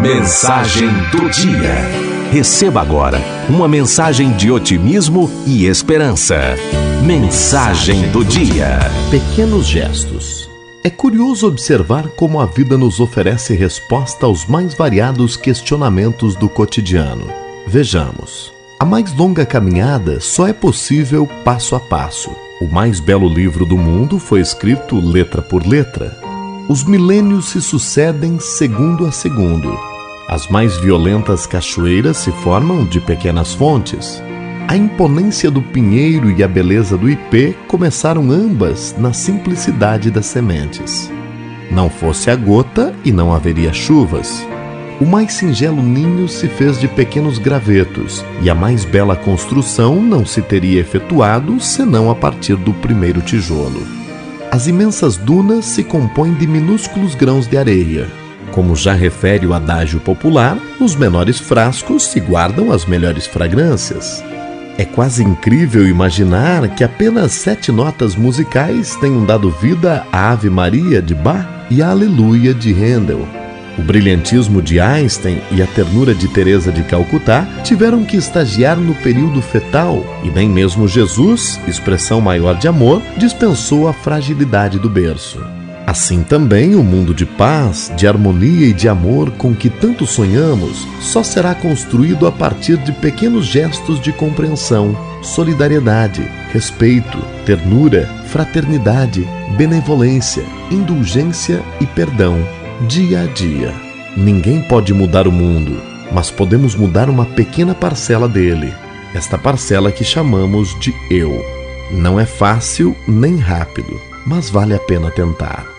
Mensagem do dia. Receba agora uma mensagem de otimismo e esperança. Mensagem do dia. Pequenos gestos. É curioso observar como a vida nos oferece resposta aos mais variados questionamentos do cotidiano. Vejamos. A mais longa caminhada só é possível passo a passo. O mais belo livro do mundo foi escrito letra por letra. Os milênios se sucedem segundo a segundo. As mais violentas cachoeiras se formam de pequenas fontes. A imponência do pinheiro e a beleza do ipê começaram ambas na simplicidade das sementes. Não fosse a gota e não haveria chuvas. O mais singelo ninho se fez de pequenos gravetos, e a mais bela construção não se teria efetuado senão a partir do primeiro tijolo. As imensas dunas se compõem de minúsculos grãos de areia. Como já refere o adágio popular, nos menores frascos se guardam as melhores fragrâncias. É quase incrível imaginar que apenas sete notas musicais tenham dado vida à Ave Maria de Bach e à Aleluia de Handel. O brilhantismo de Einstein e a ternura de Teresa de Calcutá tiveram que estagiar no período fetal, e nem mesmo Jesus, expressão maior de amor, dispensou a fragilidade do berço. Assim também o mundo de paz, de harmonia e de amor com que tanto sonhamos só será construído a partir de pequenos gestos de compreensão, solidariedade, respeito, ternura, fraternidade, benevolência, indulgência e perdão dia a dia. Ninguém pode mudar o mundo, mas podemos mudar uma pequena parcela dele, esta parcela que chamamos de eu. Não é fácil nem rápido, mas vale a pena tentar.